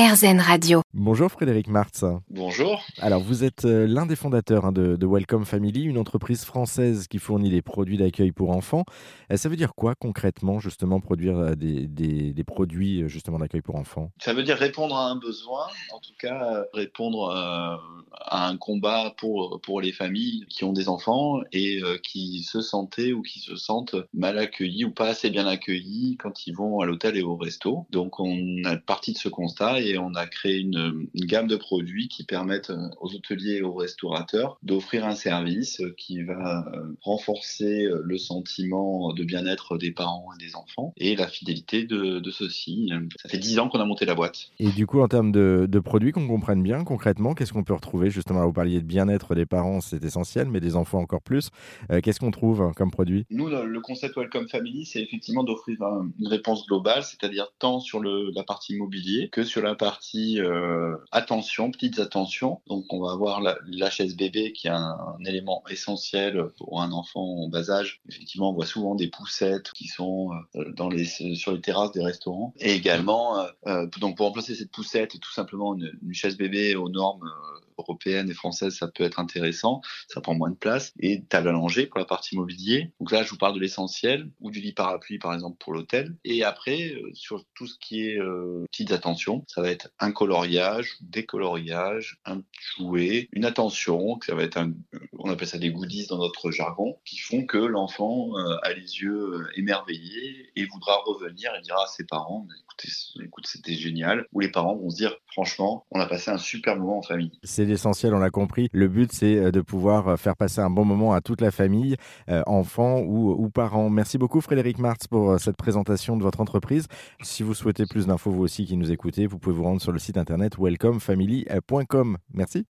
RZN Radio. Bonjour Frédéric Martz. Bonjour. Alors vous êtes euh, l'un des fondateurs hein, de, de, Welcome Family, une entreprise française qui fournit des produits d'accueil pour enfants. Euh, ça veut dire quoi concrètement justement produire euh, des, des, des produits justement d'accueil pour enfants? Ça veut dire répondre à un besoin, en tout cas répondre à un combat pour, pour les familles qui ont des enfants et qui se sentaient ou qui se sentent mal accueillis ou pas assez bien accueillis quand ils vont à l'hôtel et au resto. Donc on a parti de ce constat et on a créé une, une, gamme de produits qui permettent euh, aux hôteliers et aux restaurateurs d'offrir un service qui va euh, renforcer euh, le sentiment de bien-être des parents et des enfants et la fidélité de, de ceux-ci. Ça fait dix ans qu'on a monté la boîte. Et du coup, en termes de, de produits, qu'on comprenne bien concrètement, qu'est-ce qu'on peut retrouver? Justement Vous parliez de bien-être des parents, c'est essentiel, mais des enfants encore plus. Euh, qu'est-ce qu'on trouve hein, comme produit? Nous, le concept Welcome Family, c'est effectivement d'offrir une réponse globale, c'est-à-dire tant sur le, la partie immobilier que sur la partie euh, attention, petites attentions. Donc on va avoir l'HSBB qui est un, élément essentiel pour un enfant en bas âge. Effectivement, on voit souvent des poussettes qui sont euh, sur les terrasses des restaurants. Et également, euh, donc pour remplacer cette poussette, tout simplement une chaise bébé aux normes euh, européennes et françaises, ça peut être intéressant. Ça prend moins de place. Et table allongée pour la partie mobilier. Donc là, je vous parle de l'essentiel ou du lit parapluie par exemple pour l'hôtel. Et après, sur tout ce qui est petites attentions, ça va être un coloriage, décoloriage, un jouet, une attention, ça va être un, on appelle ça des goodies dans notre jargon, qui font que l'enfant euh, a les yeux euh, émerveillés et voudra revenir et dira à ses parents, écoutez, écoute, c'était génial, ou les parents vont se dire, franchement, on a passé un super moment en famille. C'est l'essentiel, on l'a compris. Le but, c'est euh, de pouvoir faire passer un bon moment à toute la famille, euh, enfants ou, ou, parents. Merci beaucoup Frédéric Martz pour cette présentation de votre entreprise. Si vous souhaitez plus d'infos, vous aussi qui nous écoutez, vous pouvez vous rendre sur le site internet welcomefamily.com. Merci.